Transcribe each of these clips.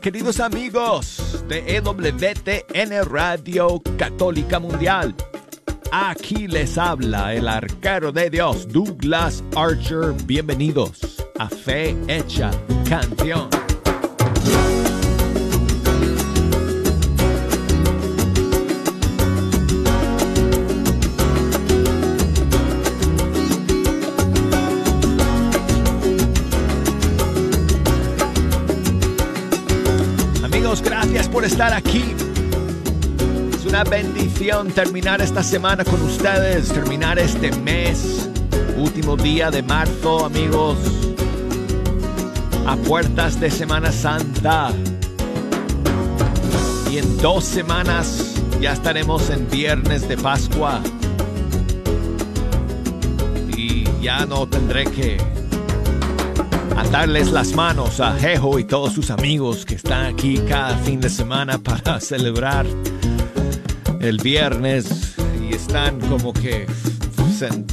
Queridos amigos de EWTN Radio Católica Mundial. Aquí les habla el arquero de Dios, Douglas Archer. Bienvenidos a Fe Hecha Canción. Estar aquí. Es una bendición terminar esta semana con ustedes, terminar este mes, último día de marzo, amigos, a puertas de Semana Santa. Y en dos semanas ya estaremos en viernes de Pascua. Y ya no tendré que darles las manos a Jejo y todos sus amigos que están aquí cada fin de semana para celebrar el viernes y están como que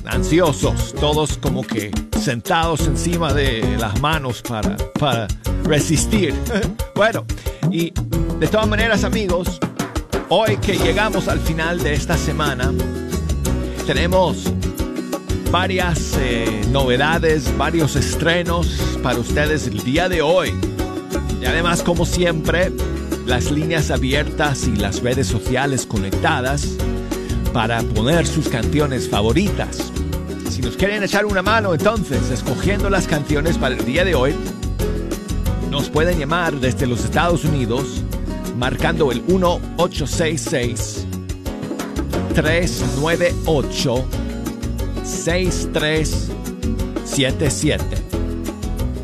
ansiosos, todos como que sentados encima de las manos para, para resistir. bueno, y de todas maneras amigos, hoy que llegamos al final de esta semana, tenemos varias eh, novedades, varios estrenos para ustedes el día de hoy. Y además, como siempre, las líneas abiertas y las redes sociales conectadas para poner sus canciones favoritas. Si nos quieren echar una mano entonces escogiendo las canciones para el día de hoy, nos pueden llamar desde los Estados Unidos marcando el 1866 398 6377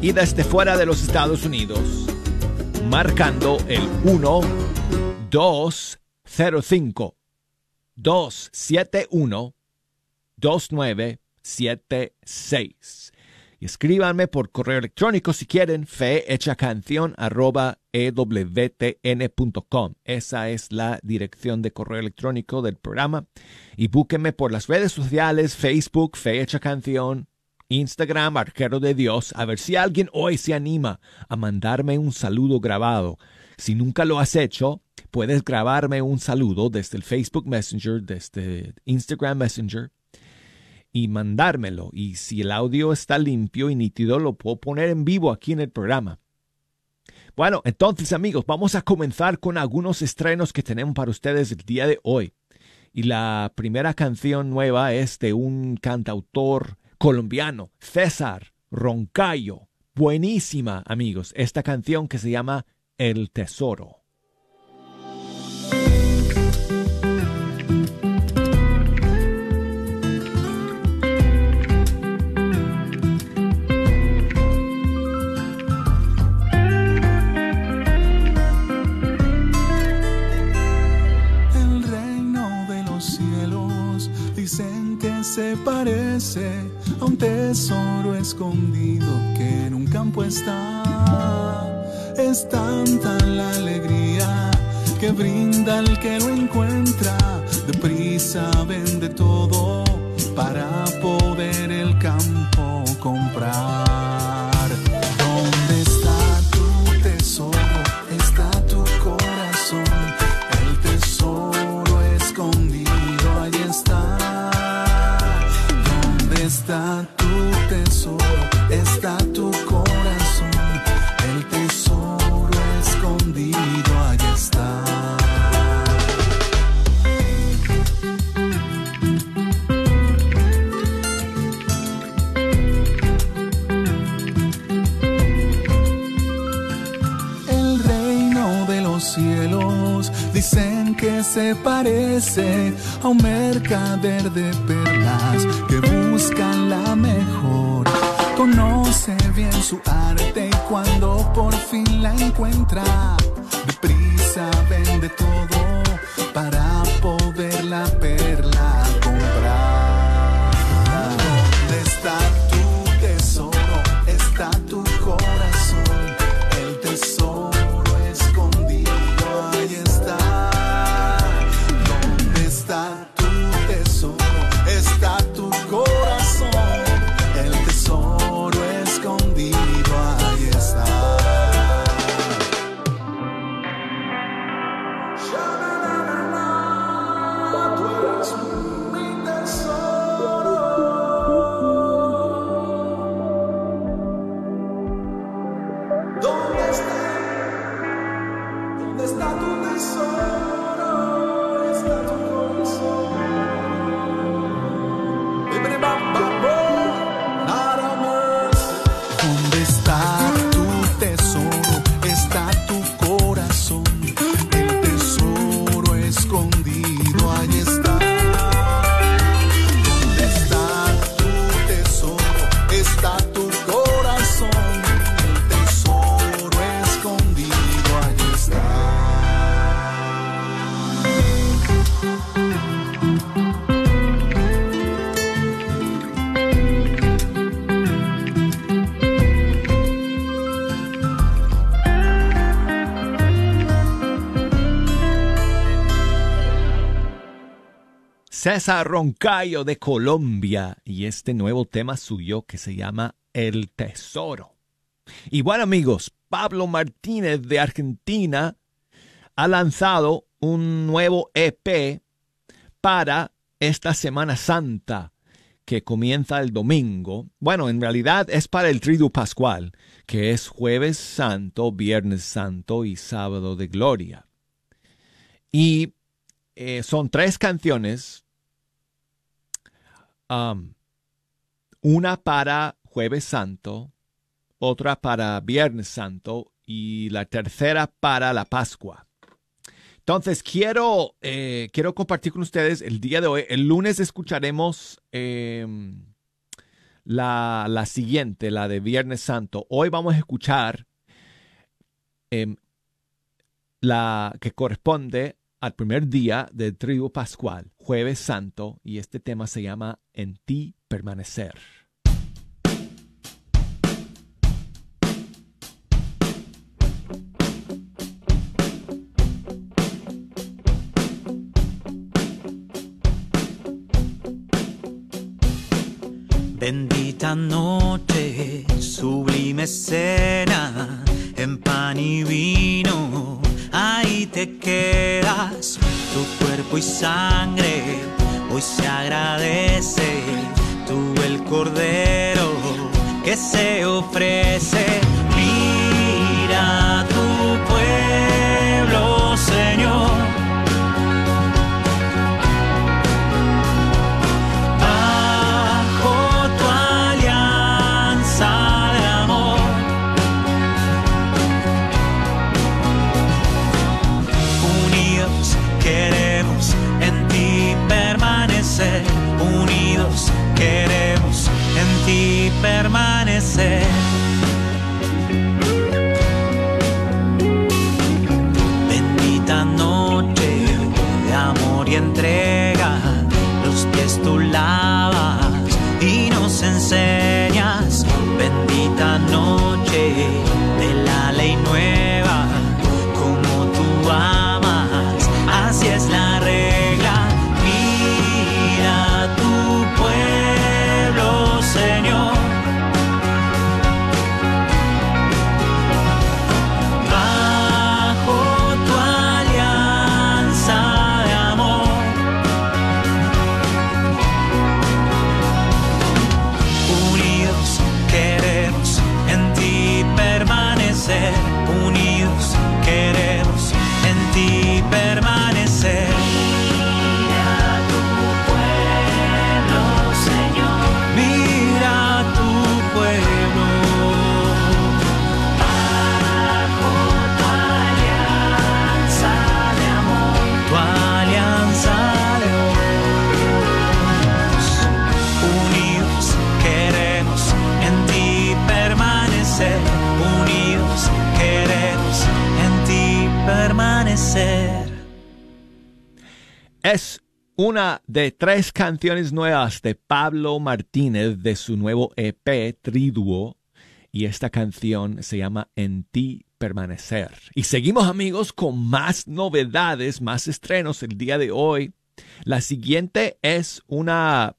y desde fuera de los Estados Unidos marcando el 1 205 271 2976 y escríbanme por correo electrónico si quieren canción arroba ewtn.com. Esa es la dirección de correo electrónico del programa. Y búsquenme por las redes sociales, Facebook, Fe Hecha Canción, Instagram, Arquero de Dios, a ver si alguien hoy se anima a mandarme un saludo grabado. Si nunca lo has hecho, puedes grabarme un saludo desde el Facebook Messenger, desde Instagram Messenger y mandármelo. Y si el audio está limpio y nítido, lo puedo poner en vivo aquí en el programa. Bueno, entonces amigos, vamos a comenzar con algunos estrenos que tenemos para ustedes el día de hoy. Y la primera canción nueva es de un cantautor colombiano, César Roncayo. Buenísima, amigos, esta canción que se llama El Tesoro. Se parece a un tesoro escondido que en un campo está. Es tanta la alegría que brinda el que lo encuentra. Deprisa vende todo para poder el campo comprar. Se parece a un mercader de perlas que la mejor. Conoce bien su arte y cuando por fin la encuentra, deprisa vende todo para poder la perla César Roncayo de Colombia y este nuevo tema suyo que se llama El Tesoro. Y bueno amigos, Pablo Martínez de Argentina ha lanzado un nuevo EP para esta Semana Santa que comienza el domingo. Bueno, en realidad es para el Tridu Pascual, que es jueves santo, viernes santo y sábado de gloria. Y eh, son tres canciones una para jueves santo, otra para viernes santo y la tercera para la Pascua. Entonces, quiero, eh, quiero compartir con ustedes el día de hoy. El lunes escucharemos em, la, la, siguiente, la de Viernes Santo. Hoy vamos a escuchar em, la que corresponde al primer día del trigo pascual, jueves santo, y este tema se llama En ti permanecer. Bendita noche, sublime cena, ofrece, una de tres canciones nuevas de Pablo Martínez de su nuevo EP Triduo y esta canción se llama En ti permanecer. Y seguimos amigos con más novedades, más estrenos el día de hoy. La siguiente es una...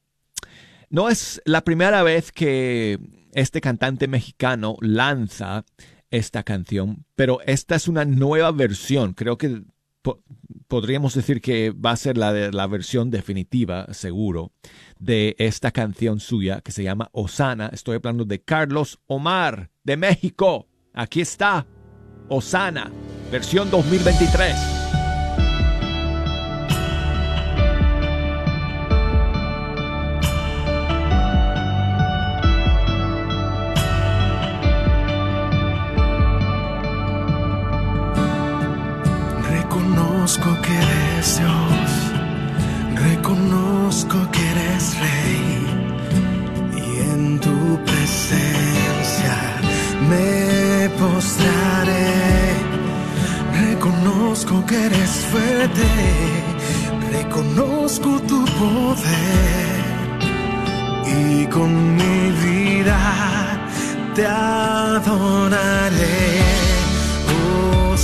No es la primera vez que este cantante mexicano lanza esta canción, pero esta es una nueva versión. Creo que podríamos decir que va a ser la, de, la versión definitiva, seguro, de esta canción suya que se llama Osana. Estoy hablando de Carlos Omar de México. Aquí está, Osana, versión 2023. Reconozco que eres Dios, reconozco que eres Rey y en tu presencia me postraré. Reconozco que eres fuerte, reconozco tu poder y con mi vida te adoraré. Oh,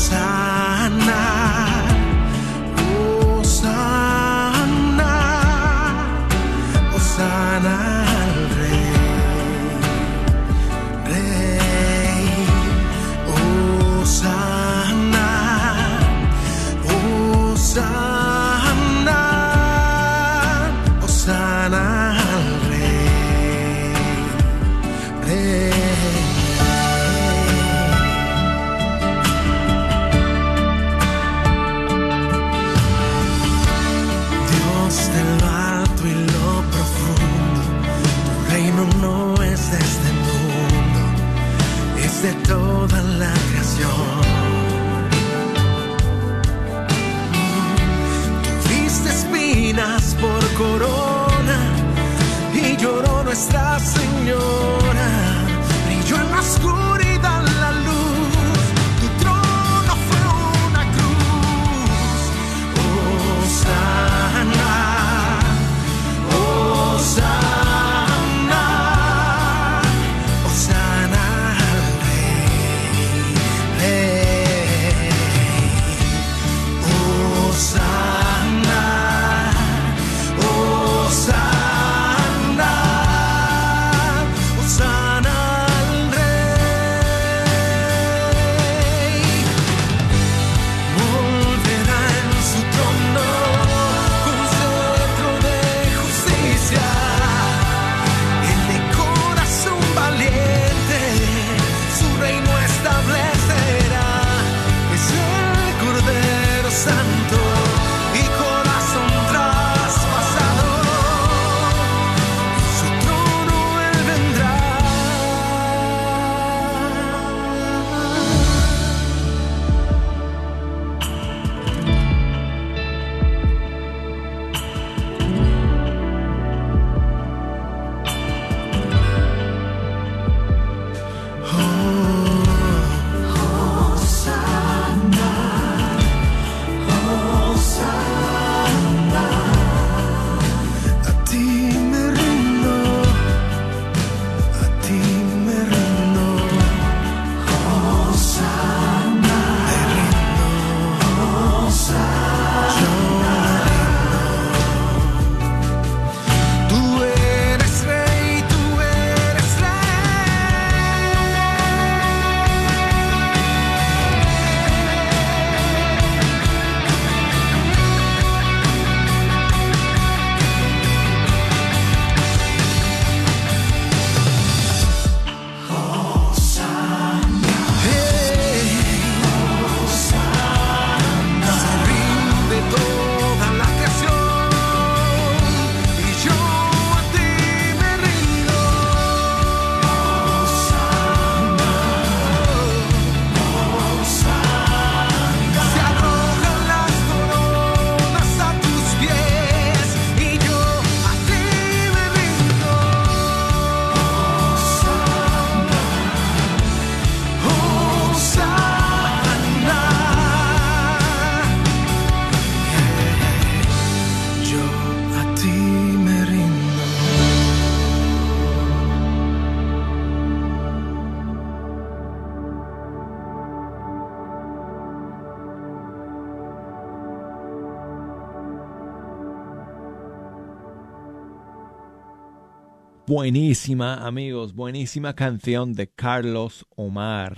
buenísima, amigos, buenísima canción de Carlos Omar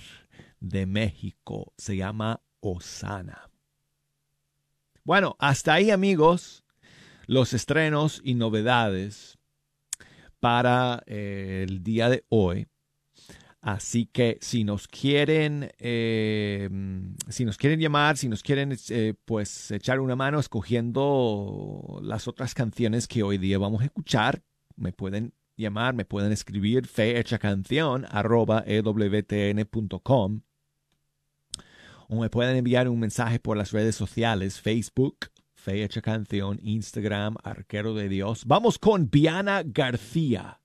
de México. Se llama Osana. Bueno, hasta ahí, amigos, los estrenos y novedades para eh, el día de hoy. Así que si nos quieren, eh, si nos quieren llamar, si nos quieren, eh, pues echar una mano escogiendo las otras canciones que hoy día vamos a escuchar, me pueden llamar, me pueden escribir canción arroba ewtn.com o me pueden enviar un mensaje por las redes sociales, Facebook, Fecha Canción, Instagram, Arquero de Dios. Vamos con Viana García.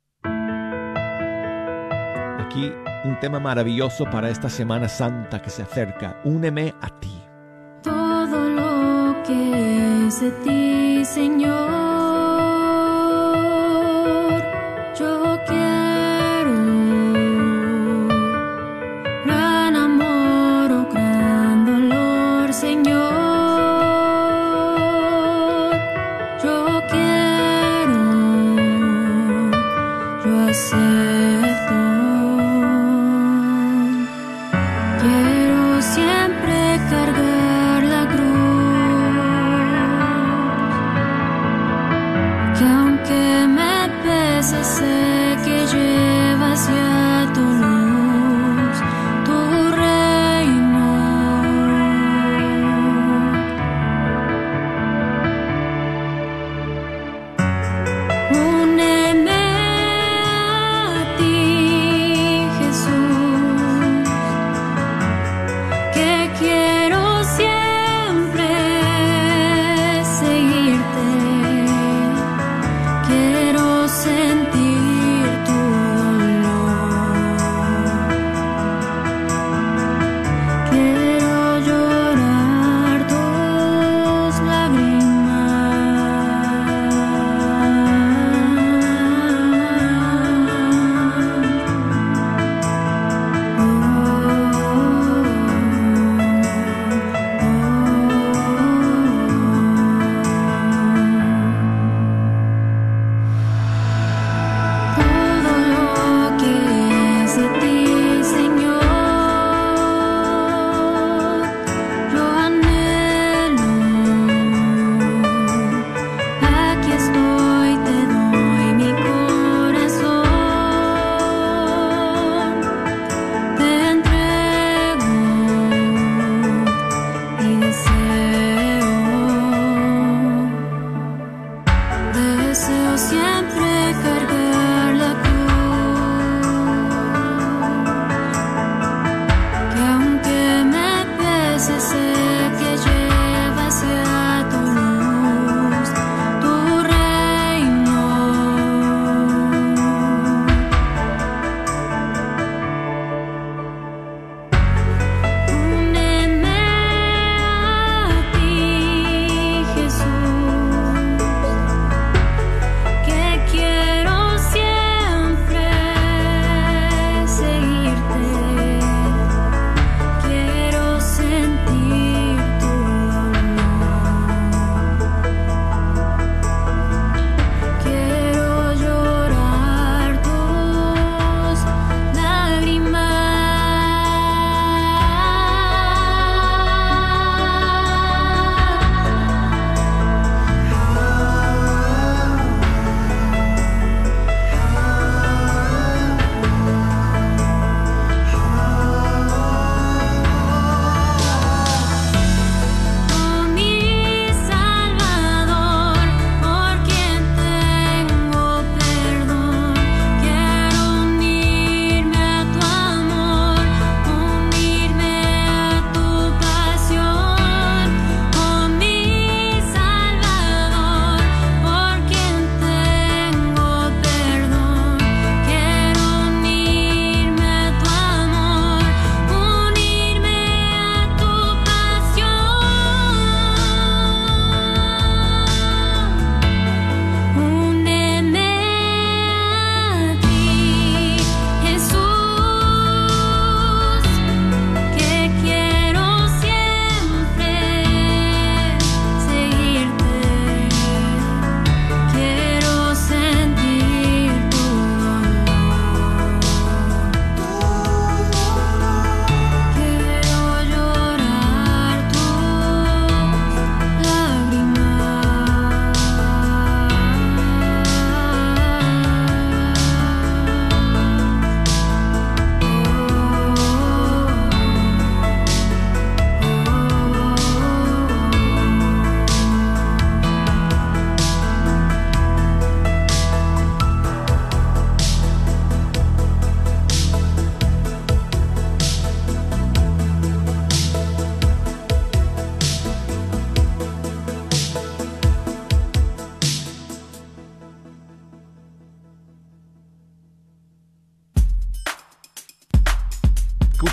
Aquí un tema maravilloso para esta Semana Santa que se acerca. Úneme a ti. Todo lo que es de ti, Señor.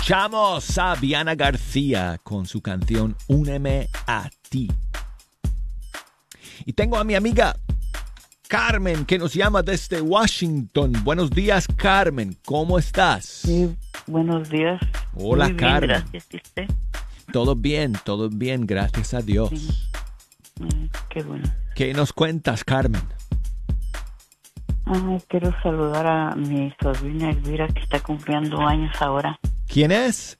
Escuchamos a Viana García con su canción Úneme a ti. Y tengo a mi amiga Carmen que nos llama desde Washington. Buenos días, Carmen. ¿Cómo estás? Sí, buenos días. Hola, Muy bien, Carmen. gracias. ¿Y usted? Todo bien, todo bien, gracias a Dios. Mm, qué bueno. ¿Qué nos cuentas, Carmen? Ah, quiero saludar a mi sobrina Elvira que está cumpliendo años ahora. ¿Quién es?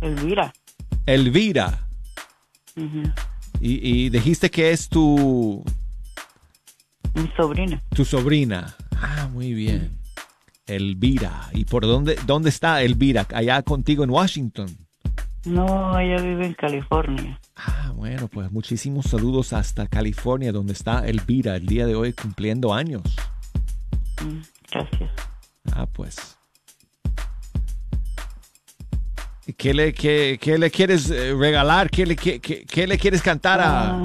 Elvira. Elvira. ujú, Y, y dijiste que es tu, Mi sobrina. tu sobrina. Ah, muy bien. Elvira. ¿Y por dónde, dónde está Elvira? Allá contigo en Washington. No, ella vive en California. Ah, bueno, pues muchísimos saludos hasta California, donde está Elvira el día de hoy cumpliendo años. Mm, Gracias. Ah, pues. ¿Y ¿Qué le, qué, qué le quieres eh, regalar? ¿Qué le, qué, qué- qué le quieres cantar a, Ah,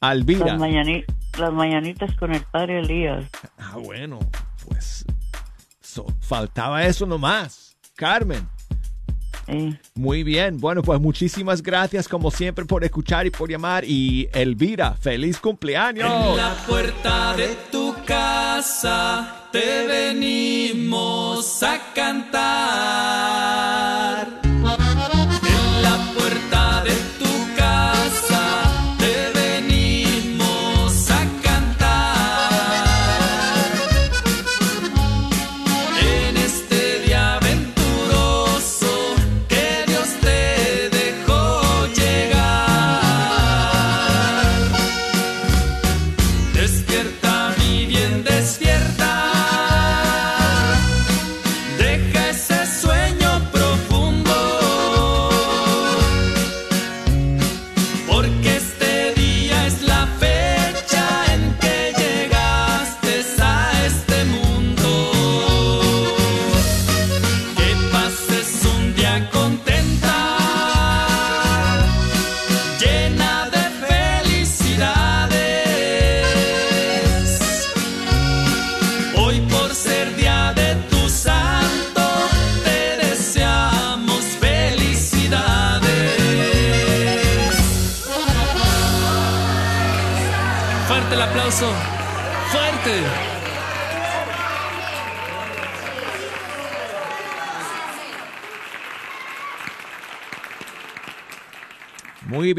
a Elvira? las, mañani- las mañanitas con el padre Elías. Ah, bueno, pues so- faltaba eso nomás. Carmen, Sí. muy bien. Bueno, pues muchísimas gracias como siempre por escuchar y por llamar. Y Elvira, feliz cumpleaños. En la puerta de tu casa te venimos a cantar.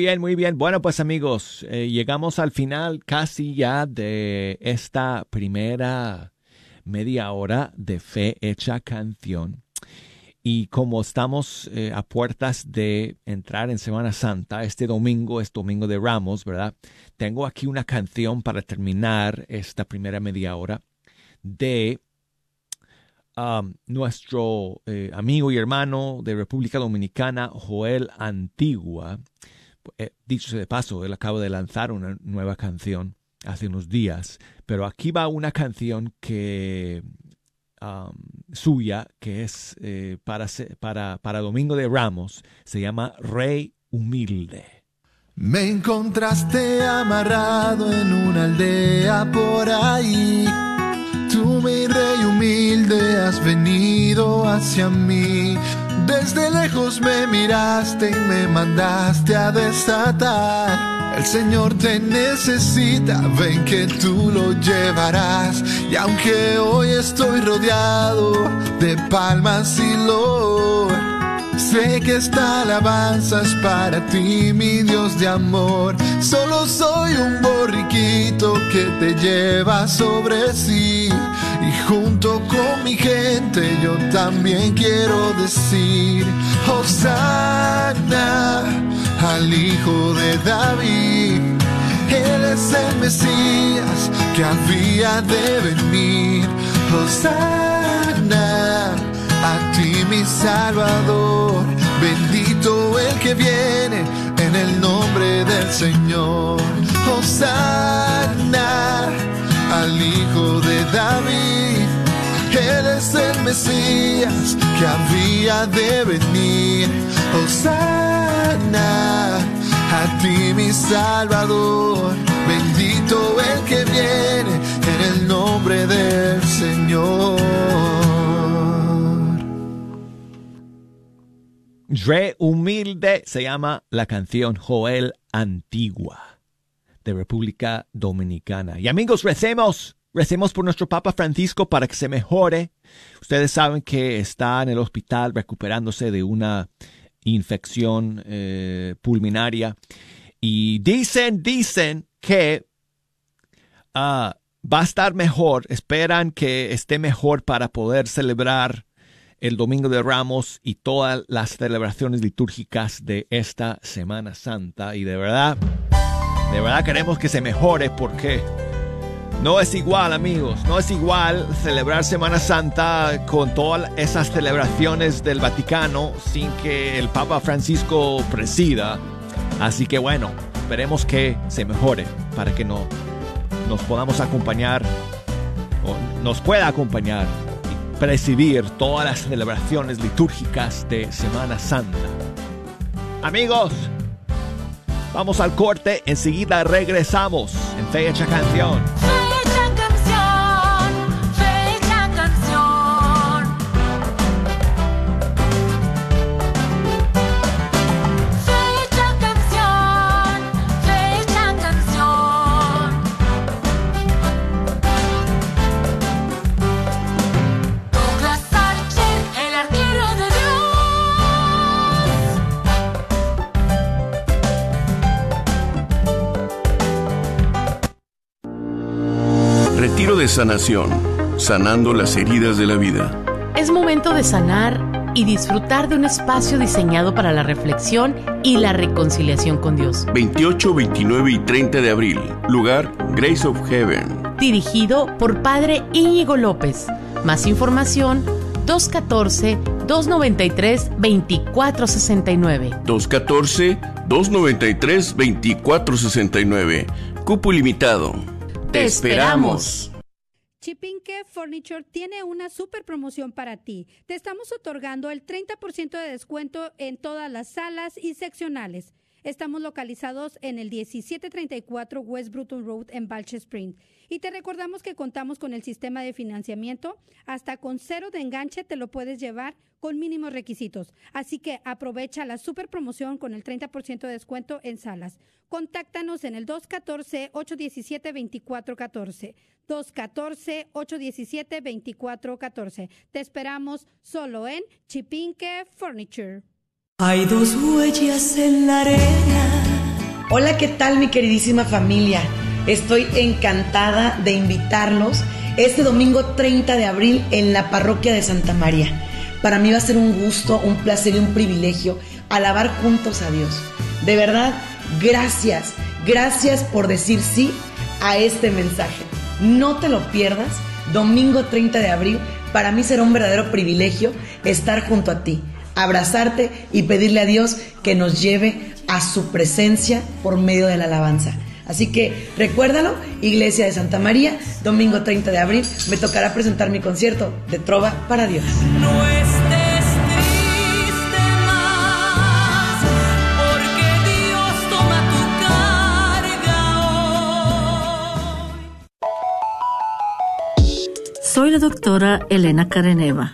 Bien, muy bien. Bueno, pues amigos, eh, llegamos al final casi ya de esta primera media hora de Fe Hecha Canción. Y como estamos eh, a puertas de entrar en Semana Santa, este domingo es Domingo de Ramos, ¿verdad? Tengo aquí una canción para terminar esta primera media hora de um, nuestro eh, amigo y hermano de República Dominicana, Joel Antigua. Eh, dicho de paso, él acaba de lanzar una nueva canción hace unos días, pero aquí va una canción que um, suya, que es eh, para, para, para Domingo de Ramos, se llama Rey Humilde. Me encontraste amarrado en una aldea por ahí. Tú, mi rey humilde, has venido hacia mí. Desde lejos me miraste y me mandaste a desatar. El Señor te necesita, ven que tú lo llevarás. Y aunque hoy estoy rodeado de palmas y loor, Sé que esta alabanza es para ti, mi Dios de amor. Solo soy un borriquito que te lleva sobre sí. Y junto con mi gente yo también quiero decir, Hosanna al Hijo de David. Él es el Mesías que había de venir. Hosanna a ti mi Salvador, bendito el que viene en el nombre del Señor. Hosanna al Hijo de David, Él es el Mesías que había de venir. Hosanna a ti mi Salvador, bendito el que viene en el nombre del Señor. Re Humilde se llama la canción Joel Antigua de República Dominicana. Y amigos, recemos, recemos por nuestro Papa Francisco para que se mejore. Ustedes saben que está en el hospital recuperándose de una infección eh, pulmonaria. Y dicen, dicen que ah, va a estar mejor, esperan que esté mejor para poder celebrar el Domingo de Ramos y todas las celebraciones litúrgicas de esta Semana Santa. Y de verdad, de verdad queremos que se mejore porque no es igual, amigos, no es igual celebrar Semana Santa con todas esas celebraciones del Vaticano sin que el Papa Francisco presida. Así que bueno, esperemos que se mejore para que no, nos podamos acompañar o nos pueda acompañar y presidir todas las celebraciones litúrgicas de Semana Santa. Amigos, vamos al corte, enseguida regresamos en Fecha Canción. De sanación, sanando las heridas de la vida. Es momento de sanar y disfrutar de un espacio diseñado para la reflexión y la reconciliación con Dios. 28, 29 y 30 de abril. Lugar, Grace of Heaven. Dirigido por Padre Íñigo López. Más información 214-293-2469. 214-293-2469. Cupo ilimitado. Te esperamos. Chipinque Furniture tiene una super promoción para ti. Te estamos otorgando el 30% de descuento en todas las salas y seccionales. Estamos localizados en el 1734 West Bruton Road en Balch Spring. Y te recordamos que contamos con el sistema de financiamiento. Hasta con cero de enganche te lo puedes llevar con mínimos requisitos. Así que aprovecha la super promoción con el 30% de descuento en salas. Contáctanos en el 214-817-2414. 214-817-2414. Te esperamos solo en Chipinque Furniture. Hay dos huellas en la arena. Hola, ¿qué tal mi queridísima familia? Estoy encantada de invitarlos este domingo 30 de abril en la parroquia de Santa María. Para mí va a ser un gusto, un placer y un privilegio alabar juntos a Dios. De verdad, gracias, gracias por decir sí a este mensaje. No te lo pierdas, domingo 30 de abril, para mí será un verdadero privilegio estar junto a ti, abrazarte y pedirle a Dios que nos lleve a su presencia por medio de la alabanza. Así que recuérdalo, Iglesia de Santa María, domingo 30 de abril, me tocará presentar mi concierto de Trova para Dios. No estés triste más, porque Dios toma tu carga hoy. Soy la doctora Elena Careneva,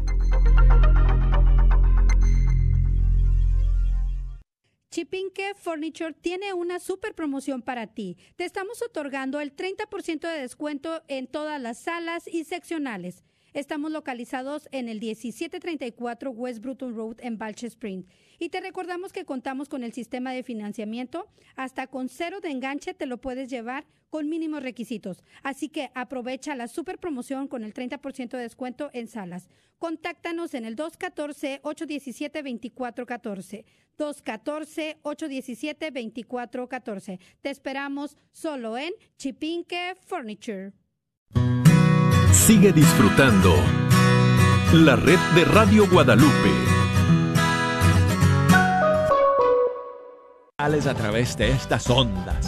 Chipinque Furniture tiene una super promoción para ti. Te estamos otorgando el 30% de descuento en todas las salas y seccionales. Estamos localizados en el 1734 West Bruton Road en Balch Springs. Y te recordamos que contamos con el sistema de financiamiento. Hasta con cero de enganche te lo puedes llevar con mínimos requisitos. Así que aprovecha la super promoción con el 30% de descuento en salas. Contáctanos en el 214-817-2414. 214-817-2414. Te esperamos solo en Chipinque Furniture. Sigue disfrutando la red de Radio Guadalupe. a través de estas ondas.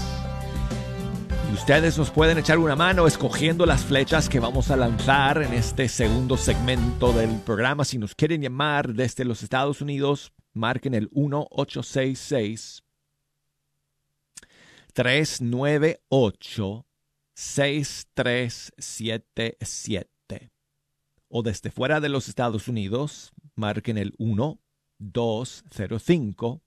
Y ustedes nos pueden echar una mano escogiendo las flechas que vamos a lanzar en este segundo segmento del programa. Si nos quieren llamar desde los Estados Unidos, marquen el 1866 398 6377. O desde fuera de los Estados Unidos, marquen el 1 205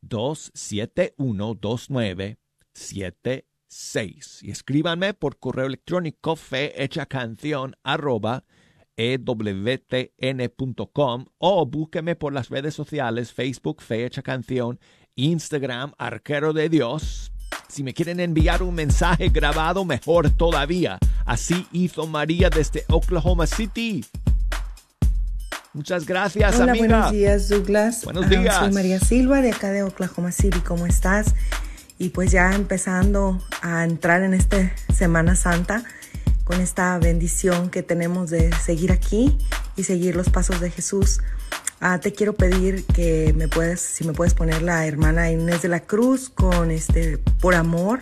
271 2976 y escríbanme por correo electrónico fe hecha canción arroba ewtn.com o búsqueme por las redes sociales Facebook Fe Hecha Canción, Instagram Arquero de Dios. Si me quieren enviar un mensaje grabado, mejor todavía. Así hizo María desde Oklahoma City. Muchas gracias, Hola, amiga. buenos días, Douglas. Buenos Ah, días. soy María Silva de acá de Oklahoma City. ¿Cómo estás? Y pues ya empezando a entrar en esta Semana Santa con esta bendición que tenemos de seguir aquí y seguir los pasos de Jesús. Ah, te quiero pedir que me puedes, si me puedes poner la hermana Inés de la Cruz con este por amor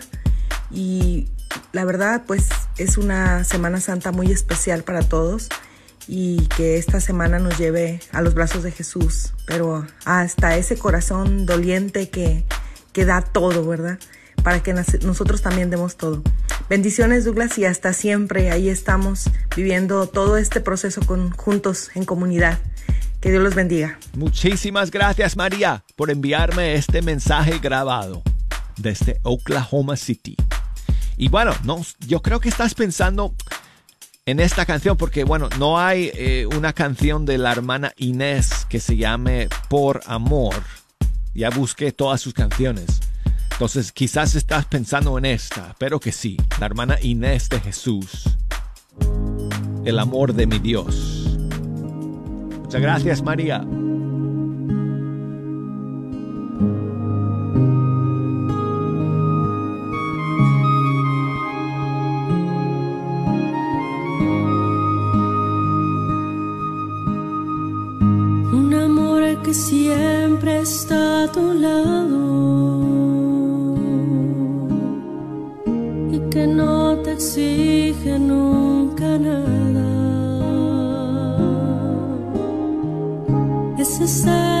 y la verdad pues es una Semana Santa muy especial para todos y que esta semana nos lleve a los brazos de Jesús, pero hasta ese corazón doliente que, que da todo, ¿verdad? Para que nosotros también demos todo. Bendiciones Douglas y hasta siempre, ahí estamos viviendo todo este proceso con, juntos en comunidad. Que Dios los bendiga. Muchísimas gracias, María, por enviarme este mensaje grabado desde Oklahoma City. Y bueno, no, yo creo que estás pensando en esta canción porque, bueno, no hay eh, una canción de la hermana Inés que se llame Por Amor. Ya busqué todas sus canciones. Entonces, quizás estás pensando en esta, pero que sí, la hermana Inés de Jesús. El amor de mi Dios. Muchas gracias, María. Un amor que siempre está a tu lado y que no te exige nunca nada. Ese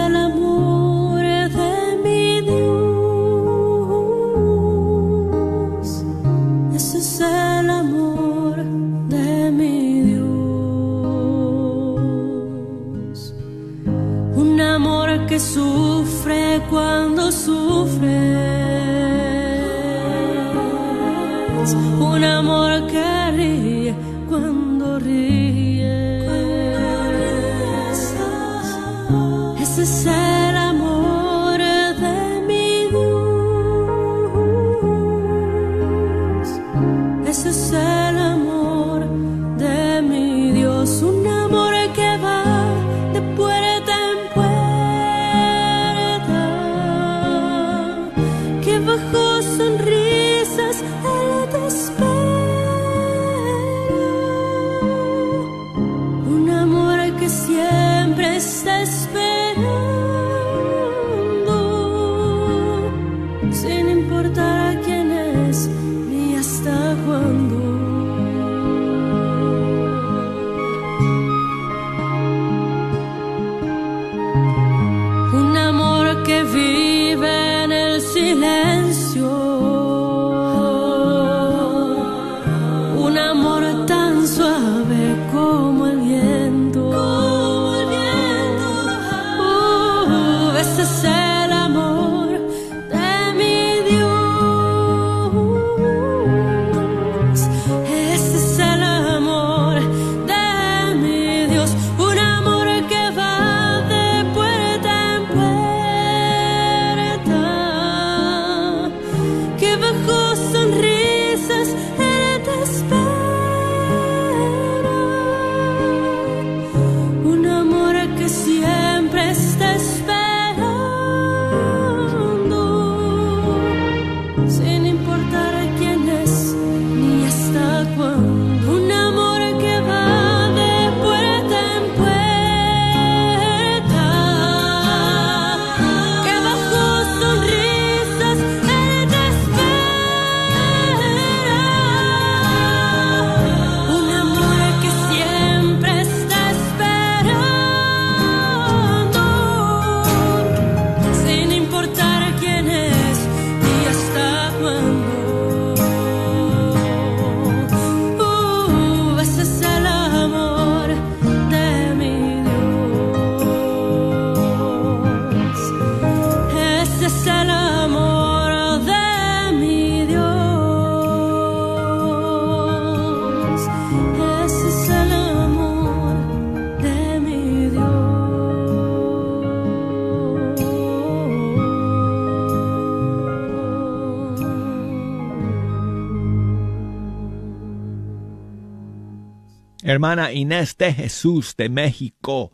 Hermana Inés de Jesús de México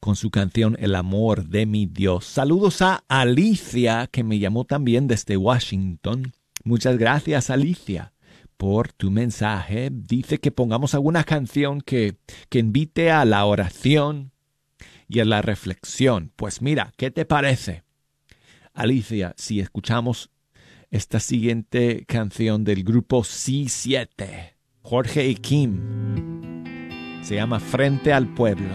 con su canción El amor de mi Dios. Saludos a Alicia que me llamó también desde Washington. Muchas gracias Alicia por tu mensaje. Dice que pongamos alguna canción que, que invite a la oración y a la reflexión. Pues mira, ¿qué te parece? Alicia, si escuchamos esta siguiente canción del grupo C7, Jorge y Kim. Se llama Frente al Pueblo.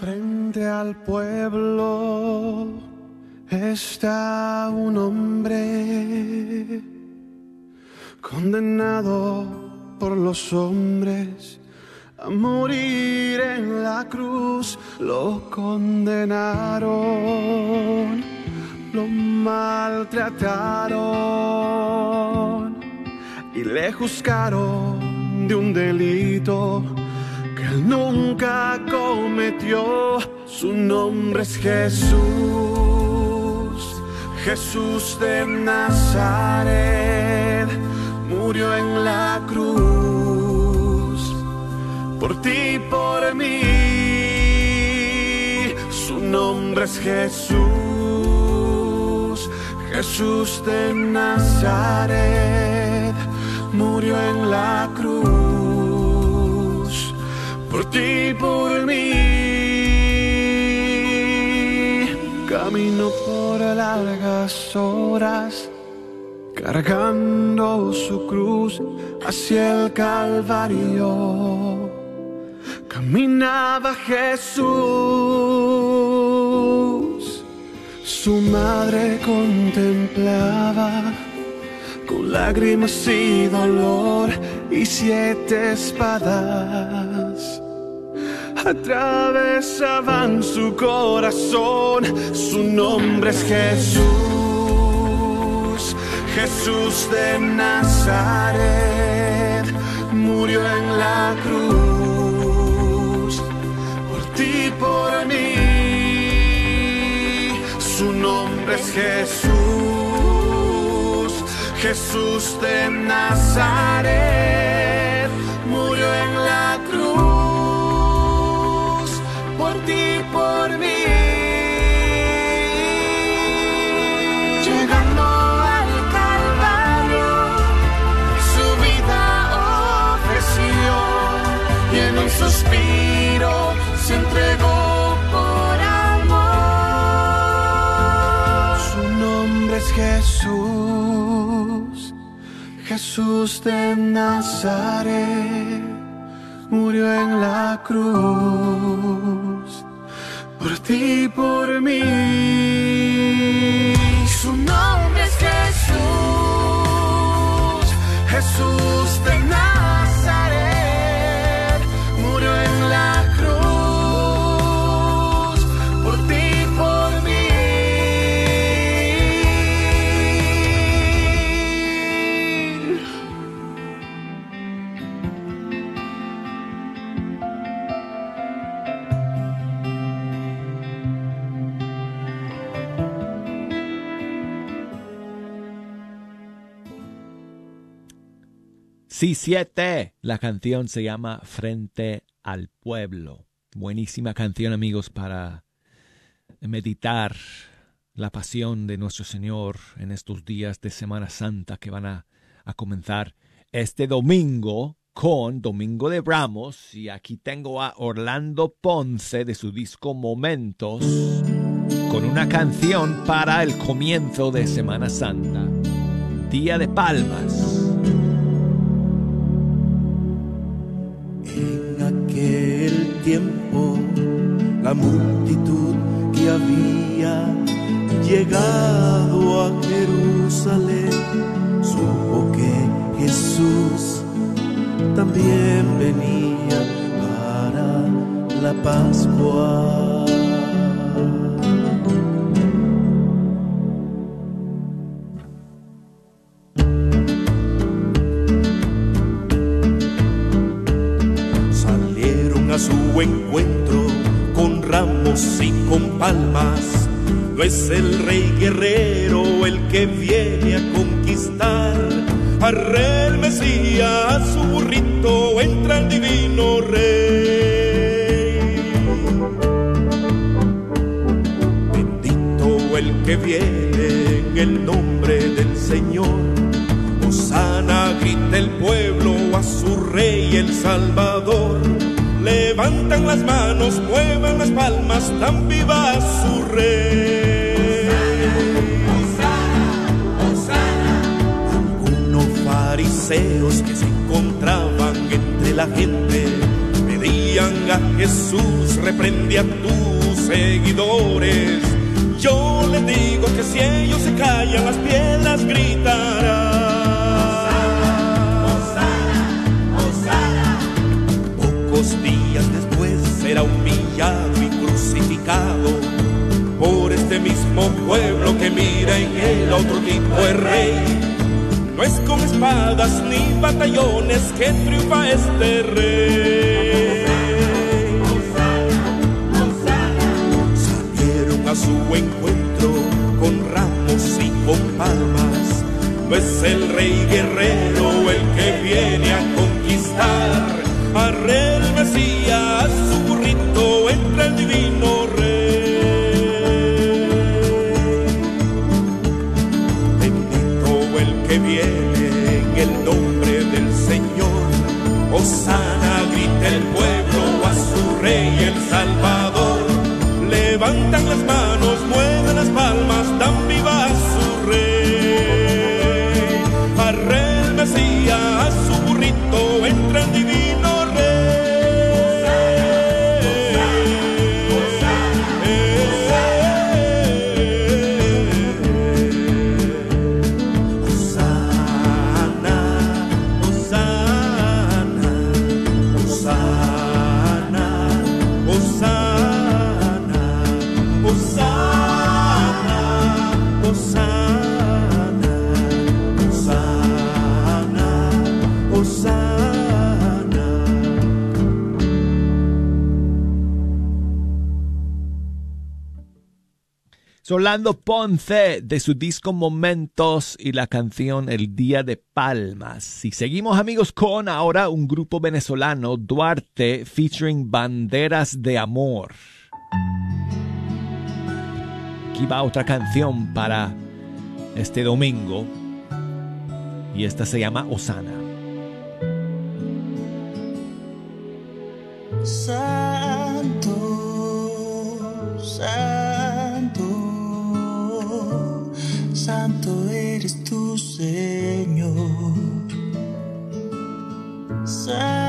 Frente al pueblo está un hombre condenado por los hombres juzgaron de un delito que él nunca cometió. Su nombre es Jesús, Jesús de Nazaret, murió en la cruz por ti y por mí. Su nombre es Jesús, Jesús de Nazaret, murió en la cruz por ti y por mí. Camino por largas horas, cargando su cruz hacia el Calvario. Caminaba Jesús, su madre contemplaba con lágrimas y dolor y siete espadas atravesaban su corazón. Su nombre es Jesús, Jesús de Nazaret, murió en la cruz por ti por mí. Su nombre es Jesús, Jesús de Nazaret, murió en la cruz por ti y por mí. Llegando al Calvario, su vida ofreció y en un suspiro se entregó por amor. Su nombre es Jesús, Jesús de Nazaret murió en la cruz por ti por mí. C7. La canción se llama Frente al Pueblo. Buenísima canción, amigos, para meditar la pasión de nuestro Señor en estos días de Semana Santa que van a, a comenzar este domingo con Domingo de Ramos. Y aquí tengo a Orlando Ponce de su disco Momentos con una canción para el comienzo de Semana Santa, Día de Palmas. La multitud que había llegado a Jerusalén supo que Jesús también venía para la Pascua. Encuentro con ramos y con palmas. No es el rey guerrero el que viene a conquistar. Arre el Mesías, su burrito, entra el divino rey. Bendito el que viene en el nombre del Señor. Osana grita el pueblo a su rey el Salvador. Levantan las manos, muevan las palmas, tan viva su rey. Algunos fariseos que se encontraban entre la gente pedían a Jesús, reprende a tus seguidores. Yo les digo que si ellos se callan, las piedras gritarán. Pocos días después será humillado y crucificado por este mismo pueblo que mira en él otro tipo de rey. No es con espadas ni batallones que triunfa este rey. Salieron a su encuentro con ramos y con palmas. No es el rey guerrero el que viene a conquistar. Arre el Mesías, Solando Ponce de su disco Momentos y la canción El Día de Palmas. Y seguimos amigos con ahora un grupo venezolano, Duarte, featuring Banderas de Amor. Aquí va otra canción para este domingo y esta se llama Osana. Santo, santo, santo eres tu Señor. Santo,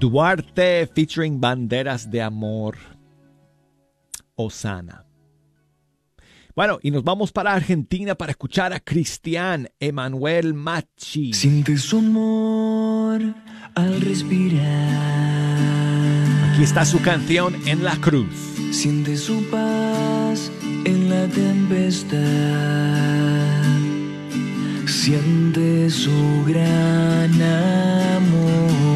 Duarte featuring Banderas de Amor. Osana. Bueno, y nos vamos para Argentina para escuchar a Cristian Emanuel Machi. Siente su amor al respirar. Aquí está su canción En la Cruz. Siente su paz en la tempestad. Siente su gran amor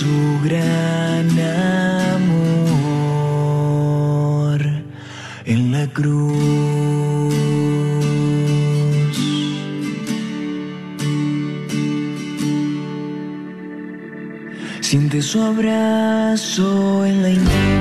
su gran amor en la cruz. Siente su abrazo en la intimidad.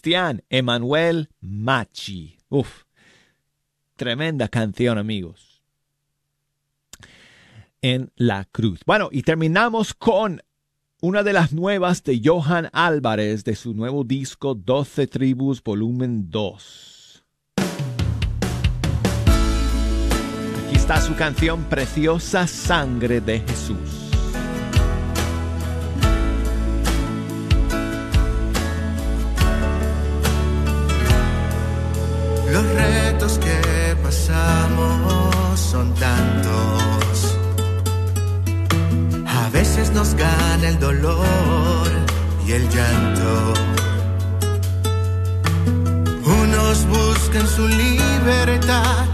Cristian Emanuel Machi. Uf, tremenda canción, amigos. En la cruz. Bueno, y terminamos con una de las nuevas de Johan Álvarez de su nuevo disco 12 Tribus Volumen 2. Aquí está su canción Preciosa Sangre de Jesús. Los retos que pasamos son tantos. A veces nos gana el dolor y el llanto. Unos buscan su libertad,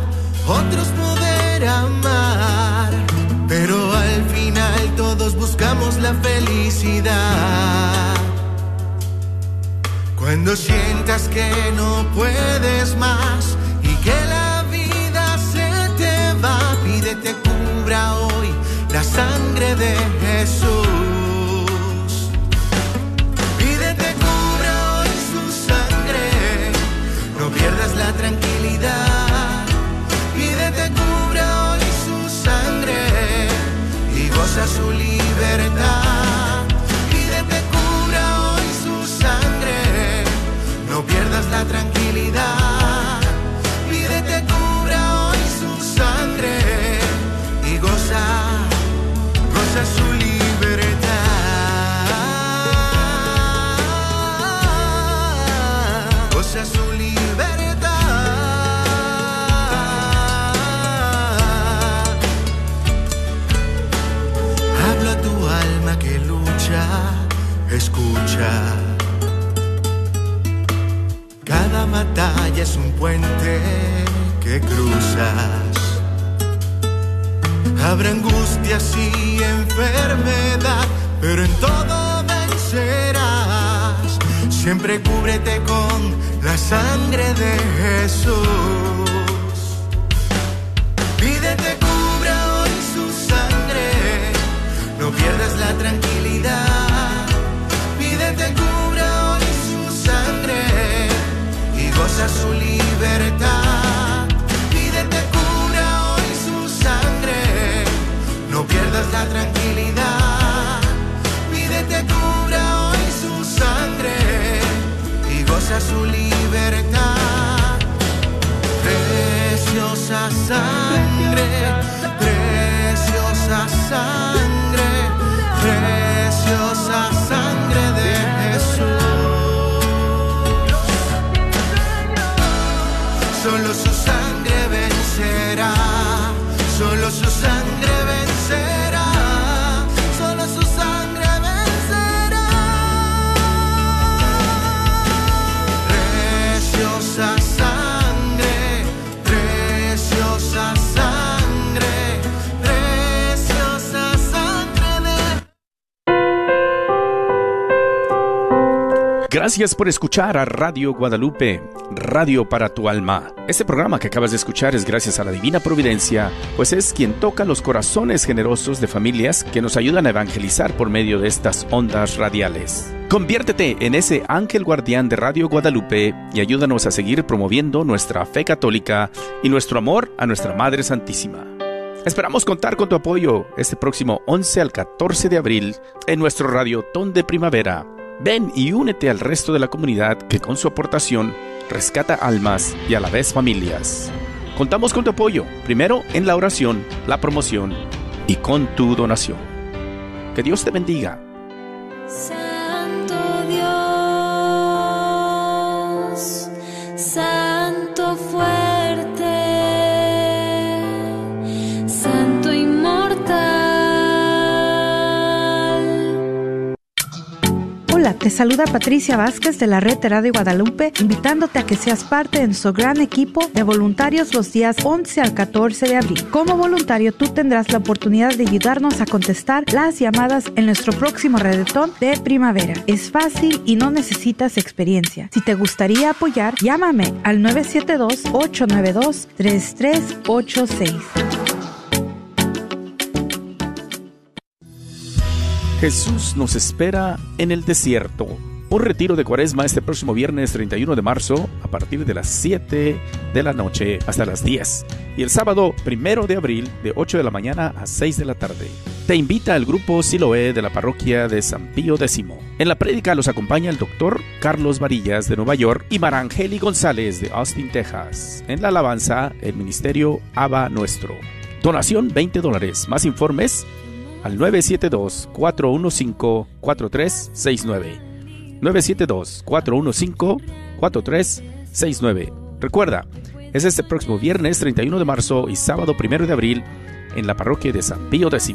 otros poder amar. Pero al final todos buscamos la felicidad. Cuando sientas que no puedes más y que la vida se te va, pídete cubra hoy la sangre de Jesús. Pídete cubra hoy su sangre, no pierdas la tranquilidad. Pídete cubra hoy su sangre y goza su libertad. Tranquilidad. Batalla es un puente que cruzas. Habrá angustias y enfermedad, pero en todo vencerás. Siempre cúbrete con la sangre de Jesús. Pídete cubra hoy su sangre, no pierdas la tranquilidad. Gracias por escuchar a Radio Guadalupe, Radio para tu alma. Este programa que acabas de escuchar es gracias a la Divina Providencia, pues es quien toca los corazones generosos de familias que nos ayudan a evangelizar por medio de estas ondas radiales. Conviértete en ese ángel guardián de Radio Guadalupe y ayúdanos a seguir promoviendo nuestra fe católica y nuestro amor a nuestra Madre Santísima. Esperamos contar con tu apoyo este próximo 11 al 14 de abril en nuestro Radiotón de Primavera. Ven y únete al resto de la comunidad que con su aportación rescata almas y a la vez familias. Contamos con tu apoyo, primero en la oración, la promoción y con tu donación. Que Dios te bendiga. Santo Dios, Santo fuerte, Te saluda Patricia Vázquez de la Red de Radio Guadalupe, invitándote a que seas parte de nuestro gran equipo de voluntarios los días 11 al 14 de abril. Como voluntario, tú tendrás la oportunidad de ayudarnos a contestar las llamadas en nuestro próximo redetón de primavera. Es fácil y no necesitas experiencia. Si te gustaría apoyar, llámame al 972-892-3386. Jesús nos espera en el desierto. un retiro de cuaresma este próximo viernes 31 de marzo a partir de las 7 de la noche hasta las 10 y el sábado 1 de abril de 8 de la mañana a 6 de la tarde. Te invita el grupo Siloé de la parroquia de San Pío X. En la prédica los acompaña el doctor Carlos Varillas de Nueva York y Marangeli González de Austin, Texas. En la alabanza, el ministerio Aba Nuestro. Donación 20 dólares. Más informes al 972-415-4369. 972-415-4369. Recuerda, es este próximo viernes 31 de marzo y sábado 1 de abril en la parroquia de San Pío X.